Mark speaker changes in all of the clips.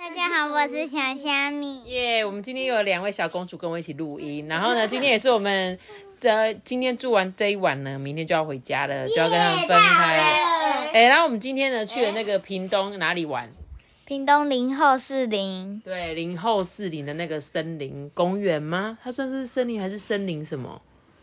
Speaker 1: 大家好，我是小虾米。
Speaker 2: 耶我们今天有两位小公主跟我一起录音，然后呢，今天也是我们这今天住完这一晚呢，明天就要回家了，就要跟他们分开。哎，然后我们今天呢去了那个屏东哪里玩？
Speaker 3: 屏东林后四林，
Speaker 2: 对，林后四林的那个森林公园吗？它算是森林还是森林什么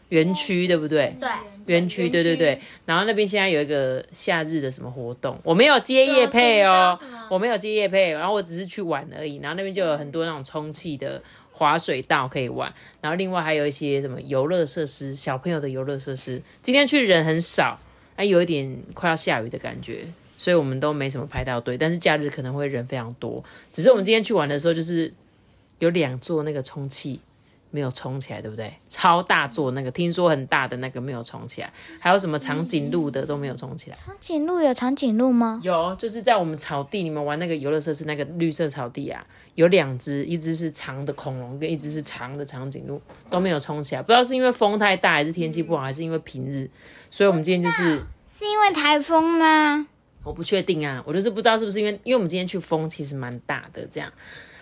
Speaker 2: 园区，对不对？
Speaker 3: 对，
Speaker 2: 园区，对对对。然后那边现在有一个夏日的什么活动，我没有接夜配哦，我没有接夜配，然后我只是去玩而已。然后那边就有很多那种充气的滑水道可以玩，然后另外还有一些什么游乐设施，小朋友的游乐设施。今天去人很少，还有一点快要下雨的感觉，所以我们都没什么排到队。但是假日可能会人非常多，只是我们今天去玩的时候，就是有两座那个充气。没有冲起来，对不对？超大座那个，听说很大的那个没有冲起来，还有什么长颈鹿的都没有冲起来。
Speaker 3: 长颈鹿有长颈鹿吗？
Speaker 2: 有，就是在我们草地，你们玩那个游乐设施那个绿色草地啊，有两只，一只是长的恐龙，跟一只是长的长颈鹿都没有冲起来，不知道是因为风太大，还是天气不好，还是因为平日。所以我们今天就是
Speaker 3: 是因为台风吗？
Speaker 2: 我不确定啊，我就是不知道是不是因为，因为我们今天去风其实蛮大的这样。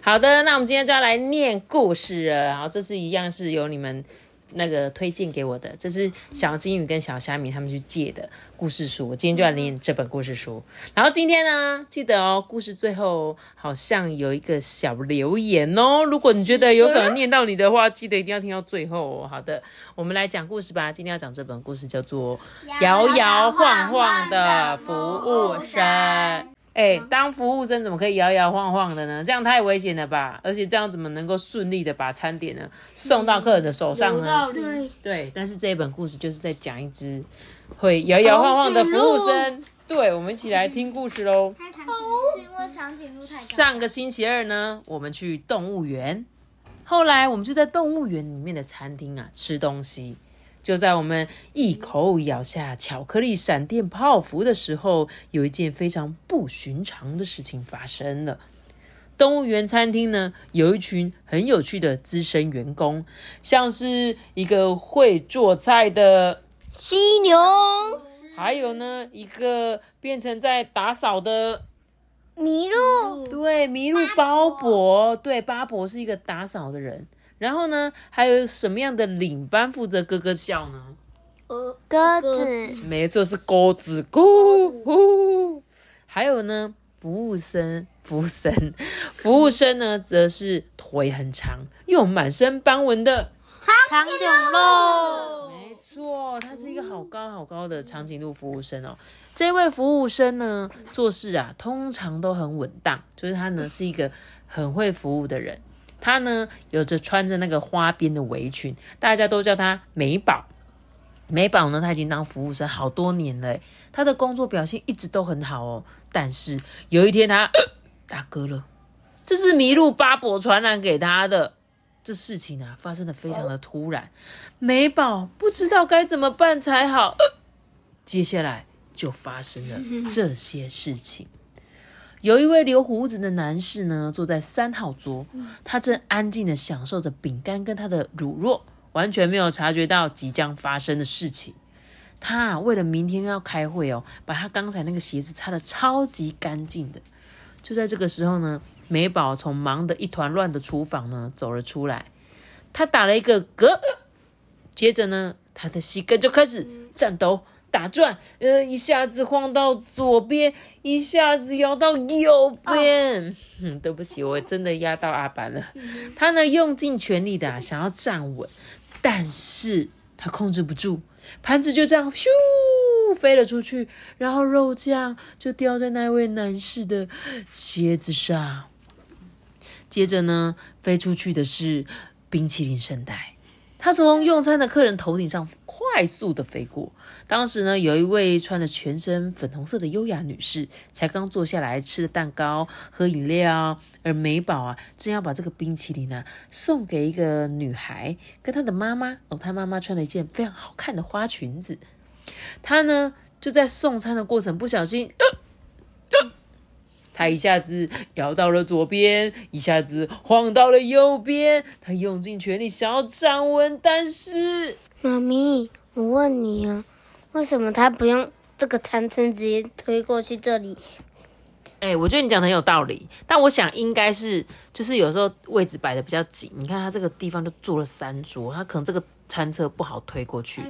Speaker 2: 好的，那我们今天就要来念故事了。然后这是一样是由你们那个推荐给我的，这是小金鱼跟小虾米他们去借的故事书。我今天就要念这本故事书。然后今天呢，记得哦，故事最后好像有一个小留言哦。如果你觉得有可能念到你的话，记得一定要听到最后哦。好的，我们来讲故事吧。今天要讲这本故事叫做《摇摇晃晃的服务生》。哎，当服务生怎么可以摇摇晃晃的呢？这样太危险了吧！而且这样怎么能够顺利的把餐点呢送到客人的手上呢？
Speaker 3: 对，
Speaker 2: 对，但是这一本故事就是在讲一只会摇摇晃晃的服务生。对，我们一起来听故事喽。上个星期二呢，我们去动物园，后来我们就在动物园里面的餐厅啊吃东西。就在我们一口咬下巧克力闪电泡芙的时候，有一件非常不寻常的事情发生了。动物园餐厅呢，有一群很有趣的资深员工，像是一个会做菜的
Speaker 3: 犀牛，
Speaker 2: 还有呢一个变成在打扫的
Speaker 3: 麋鹿，
Speaker 2: 对麋鹿巴博，对巴伯是一个打扫的人。然后呢，还有什么样的领班负责咯咯笑呢？
Speaker 3: 鸽子，
Speaker 2: 没错，是鸽子。还有呢，服务生，服务生，服务生呢，则是腿很长又满身斑纹的
Speaker 3: 长颈鹿，
Speaker 2: 没错，他是一个好高好高的长颈鹿服务生哦。这位服务生呢，做事啊，通常都很稳当，就是他呢是一个很会服务的人。他呢，有着穿着那个花边的围裙，大家都叫他美宝。美宝呢，他已经当服务生好多年了，他的工作表现一直都很好哦。但是有一天他 打嗝了，这是麋鹿巴伯传染给他的。这事情啊，发生的非常的突然，美宝不知道该怎么办才好。接下来就发生了这些事情。有一位留胡子的男士呢，坐在三号桌，他正安静的享受着饼干跟他的乳酪，完全没有察觉到即将发生的事情。他为了明天要开会哦，把他刚才那个鞋子擦的超级干净的。就在这个时候呢，美宝从忙得一团乱的厨房呢走了出来，他打了一个嗝，接着呢，他的膝盖就开始颤抖。打转，呃，一下子晃到左边，一下子摇到右边。嗯，对不起，我真的压到阿板了。他呢，用尽全力的想要站稳，但是他控制不住，盘子就这样咻飞了出去，然后肉酱就掉在那位男士的鞋子上。接着呢，飞出去的是冰淇淋圣代，他从用餐的客人头顶上。快速的飞过。当时呢，有一位穿着全身粉红色的优雅女士，才刚坐下来吃了蛋糕、喝饮料，而美宝啊，正要把这个冰淇淋呢送给一个女孩，跟她的妈妈。哦，她妈妈穿了一件非常好看的花裙子。她呢，就在送餐的过程不小心，她一下子摇到了左边，一下子晃到了右边。他用尽全力想要站稳，但是
Speaker 4: 妈咪，我问你啊。为什么他不用这个餐车直接推过去这里？
Speaker 2: 哎，我觉得你讲的很有道理，但我想应该是就是有时候位置摆的比较紧，你看他这个地方就坐了三桌，他可能这个餐车不好推过去，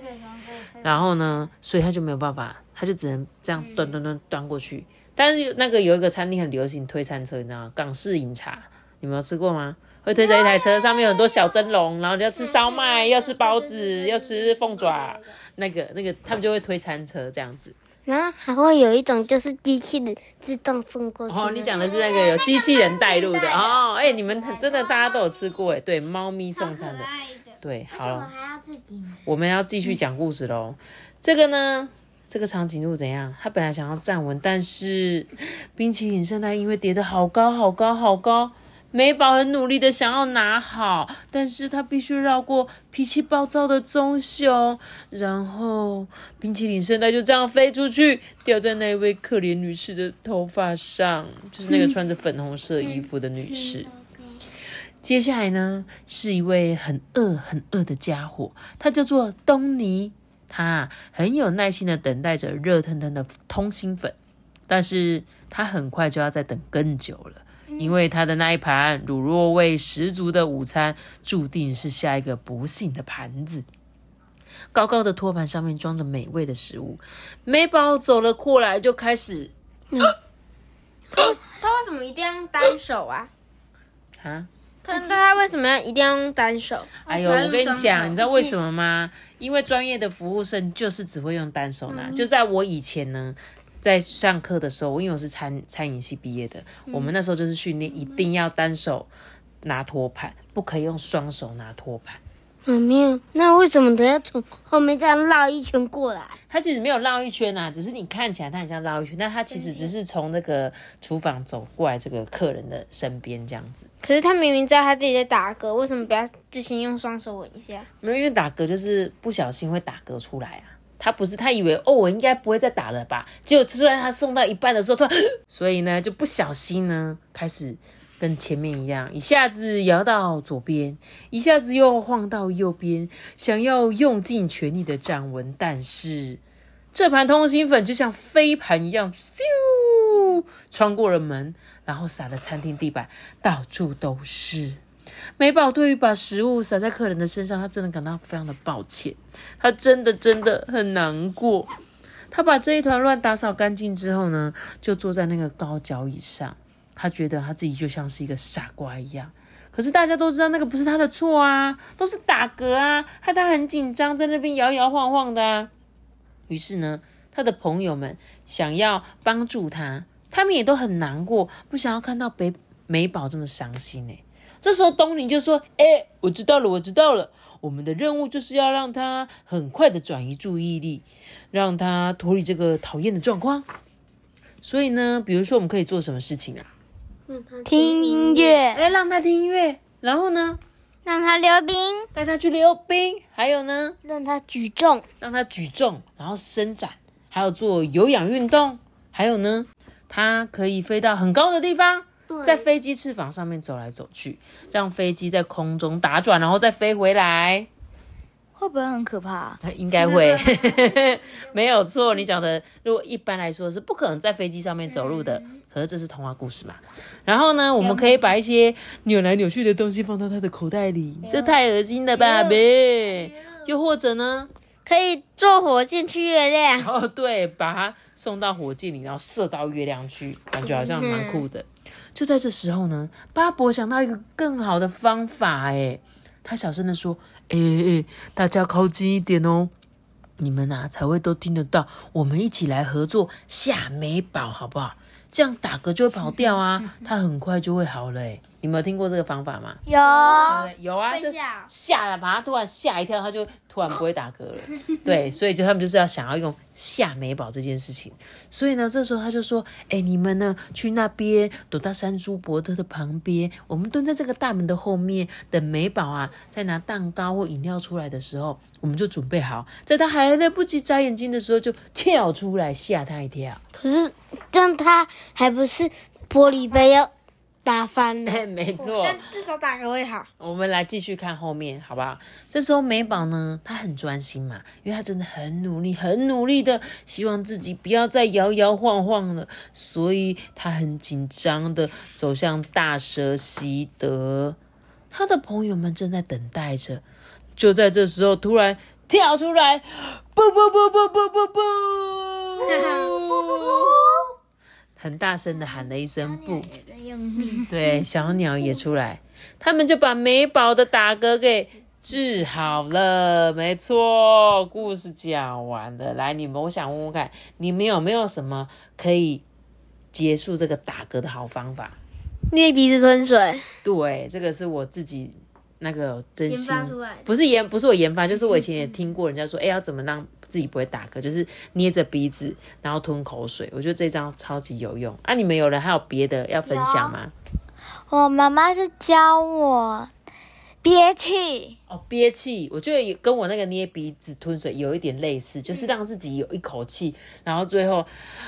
Speaker 2: 然后呢，所以他就没有办法，他就只能这样端端端端过去。但是那个有一个餐厅很流行推餐车，你知道吗？港式饮茶，你们有吃过吗？会推着一台车，上面有很多小蒸笼，然后要吃烧麦，要吃包子，要吃凤爪，那个那个他们就会推餐车这样子。
Speaker 4: 然后还会有一种就是机器人自动送过去。
Speaker 2: 哦，你讲的是那个有机器人带路的哦。哎，你们真的大家都有吃过哎？对，猫咪送餐的。对，好。我们要继续讲故事喽。这个呢，这个长颈鹿怎样？它本来想要站稳，但是冰淇淋圣诞因为叠得好高好高好高。美宝很努力的想要拿好，但是他必须绕过脾气暴躁的棕熊，然后冰淇淋圣代就这样飞出去，掉在那位可怜女士的头发上，就是那个穿着粉红色衣服的女士。接下来呢，是一位很饿很饿的家伙，他叫做东尼，他很有耐心的等待着热腾腾的通心粉，但是他很快就要再等更久了。因为他的那一盘乳酪味十足的午餐，注定是下一个不幸的盘子。高高的托盘上面装着美味的食物，美宝走了过来，就开始。
Speaker 4: 他他为什么一定要用单手啊？啊？他他为什么要一定要用单手？
Speaker 2: 哎呦，我跟你讲，你知道为什么吗？因为专业的服务生就是只会用单手拿。就在我以前呢。在上课的时候，因为我是餐餐饮系毕业的，我们那时候就是训练，一定要单手拿托盘，不可以用双手拿托盘。
Speaker 4: 妈咪，那为什么他要从后面这样绕一圈过来？
Speaker 2: 他其实没有绕一圈啊，只是你看起来他很像绕一圈，但他其实只是从那个厨房走过来这个客人的身边这样子。
Speaker 4: 可是他明明知道他自己在打嗝，为什么不要自行用双手稳一下？
Speaker 2: 没有，因为打嗝就是不小心会打嗝出来啊。他不是，他以为哦，我应该不会再打了吧？结果突然他送到一半的时候，突然，所以呢就不小心呢开始跟前面一样，一下子摇到左边，一下子又晃到右边，想要用尽全力的站稳，但是这盘通心粉就像飞盘一样，咻，穿过了门，然后洒的餐厅地板到处都是。美宝对于把食物洒在客人的身上，他真的感到非常的抱歉，他真的真的很难过。他把这一团乱打扫干净之后呢，就坐在那个高脚椅上，他觉得他自己就像是一个傻瓜一样。可是大家都知道那个不是他的错啊，都是打嗝啊，害他很紧张，在那边摇摇晃晃的啊。于是呢，他的朋友们想要帮助他，他们也都很难过，不想要看到北美宝这么伤心哎。这时候，东尼就说：“哎，我知道了，我知道了。我们的任务就是要让他很快的转移注意力，让他脱离这个讨厌的状况。所以呢，比如说，我们可以做什么事情啊？
Speaker 4: 听音乐。
Speaker 2: 哎，让他听音乐。然后呢，
Speaker 4: 让他溜冰，
Speaker 2: 带他去溜冰。还有呢，
Speaker 4: 让他举重，
Speaker 2: 让他举重，然后伸展，还有做有氧运动。还有呢，他可以飞到很高的地方。”在飞机翅膀上面走来走去，让飞机在空中打转，然后再飞回来，
Speaker 3: 会不会很可怕？
Speaker 2: 应该会，没有错。你讲的，如果一般来说是不可能在飞机上面走路的，可是这是童话故事嘛。然后呢，我们可以把一些扭来扭去的东西放到他的口袋里，这太恶心了吧，呗。又或者呢，
Speaker 4: 可以坐火箭去月亮。
Speaker 2: 哦，对，把它送到火箭里，然后射到月亮去，感觉好像蛮酷的。就在这时候呢，巴伯想到一个更好的方法，哎，他小声的说：“哎哎，大家靠近一点哦，你们呐才会都听得到。我们一起来合作下美宝，好不好？这样打嗝就会跑掉啊，它很快就会好了。你们有听过这个方法吗？
Speaker 3: 有，
Speaker 2: 有啊，就吓了，把他突然吓一跳，他就突然不会打嗝了。对，所以就他们就是要想要用吓美宝这件事情。所以呢，这时候他就说：“哎，你们呢，去那边躲到山猪伯特的旁边，我们蹲在这个大门的后面，等美宝啊，在拿蛋糕或饮料出来的时候，我们就准备好，在他还来不及眨眼睛的时候，就跳出来吓他一跳。
Speaker 3: 可是，但他还不是玻璃杯要。”打翻了，
Speaker 2: 没错。
Speaker 4: 至少打个会好。
Speaker 2: 我们来继续看后面，好不好？这时候美宝呢，她很专心嘛，因为她真的很努力，很努力的希望自己不要再摇摇晃晃了，所以她很紧张的走向大蛇西德。他的朋友们正在等待着，就在这时候突然跳出来，不不不不不不不。很大声的喊了一声“不”，对，小鸟也出来，他们就把美宝的打嗝给治好了。没错，故事讲完了。来，你们，我想问问看，你们有没有什么可以结束这个打嗝的好方法？
Speaker 4: 捏鼻子吞水。
Speaker 2: 对，这个是我自己。那个真心不是研，不是我研发，就是我以前也听过人家说，哎，要怎么让自己不会打嗝，就是捏着鼻子，然后吞口水。我觉得这招超级有用啊！你们有人还有别的要分享吗？
Speaker 3: 我妈妈是教我憋气
Speaker 2: 哦，憋气。我觉得跟我那个捏鼻子吞水有一点类似，就是让自己有一口气，然后最后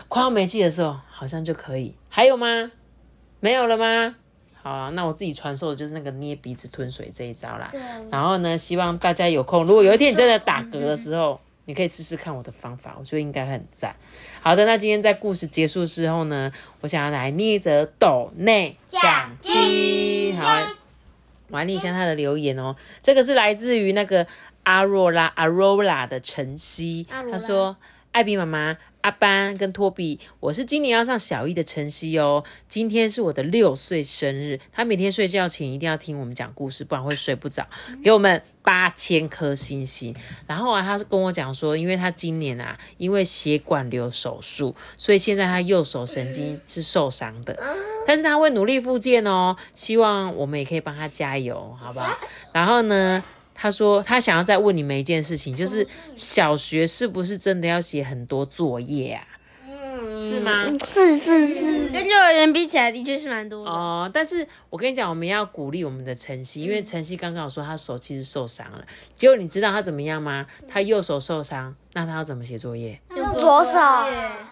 Speaker 2: 快要没气的时候，好像就可以。还有吗？没有了吗？好，那我自己传授的就是那个捏鼻子吞水这一招啦。然后呢，希望大家有空，如果有一天你真的打嗝的时候，你可以试试看我的方法，我觉得应该很赞。好的，那今天在故事结束之后呢，我想要来捏一则斗内奖金。好，我来念一下他的留言哦。这个是来自于那个阿若拉阿若拉的晨曦，他说：“艾比妈妈。”阿班跟托比，我是今年要上小一的晨曦哦。今天是我的六岁生日，他每天睡觉前一定要听我们讲故事，不然会睡不着。给我们八千颗星星。然后啊，他是跟我讲说，因为他今年啊，因为血管瘤手术，所以现在他右手神经是受伤的，但是他会努力复健哦。希望我们也可以帮他加油，好不好？然后呢？他说他想要再问你们一件事情，就是小学是不是真的要写很多作业啊？嗯，是吗？
Speaker 3: 是是是，
Speaker 4: 跟幼儿园比起来，的确是蛮多
Speaker 2: 哦。但是我跟你讲，我们要鼓励我们的晨曦，因为晨曦刚刚有说他手其实受伤了。结果你知道他怎么样吗？他右手受伤，那他要怎么写作业？
Speaker 3: 用左手。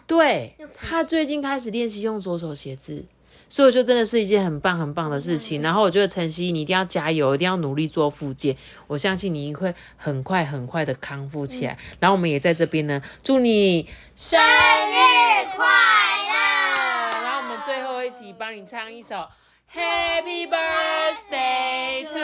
Speaker 2: 对，他最近开始练习用左手写字。所以我觉得真的是一件很棒很棒的事情。然后我觉得晨曦，你一定要加油，一定要努力做复健。我相信你会很快很快的康复起来。然后我们也在这边呢，祝你
Speaker 3: 生日快乐！
Speaker 2: 然后我们最后一起帮你唱一首 Happy Birthday to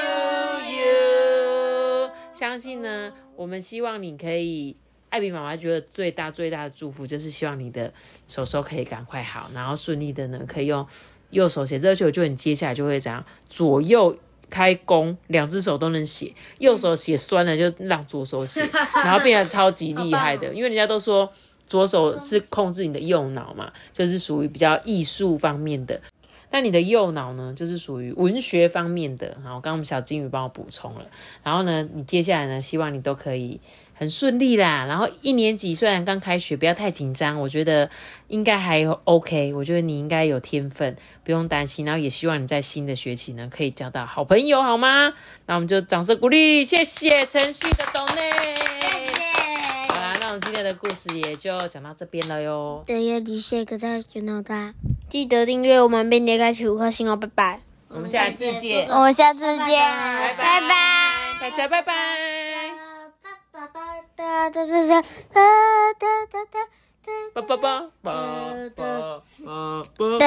Speaker 2: you。相信呢，我们希望你可以，艾比妈妈觉得最大最大的祝福就是希望你的手手可以赶快好，然后顺利的呢可以用。右手写这个就你接下来就会怎样？左右开弓，两只手都能写。右手写酸了就让左手写，然后变得超级厉害的。因为人家都说左手是控制你的右脑嘛，就是属于比较艺术方面的。那你的右脑呢，就是属于文学方面的。好，刚刚我们小金鱼帮我补充了。然后呢，你接下来呢，希望你都可以。很顺利啦，然后一年级虽然刚开学，不要太紧张，我觉得应该还 OK，我觉得你应该有天分，不用担心。然后也希望你在新的学期呢，可以交到好朋友，好吗？那我们就掌声鼓励，谢谢晨曦的懂内，
Speaker 3: 谢谢。
Speaker 2: 好啦，那我们今天的故事也就讲到这边了哟。
Speaker 3: 记得要离线，可在见到他，
Speaker 4: 记得订阅我们并点开五颗星哦，拜拜。
Speaker 2: 我们下次见，
Speaker 3: 我们下次见，
Speaker 2: 拜拜，大家拜拜。哒哒哒哒哒哒哒哒哒，叭叭叭叭叭叭叭。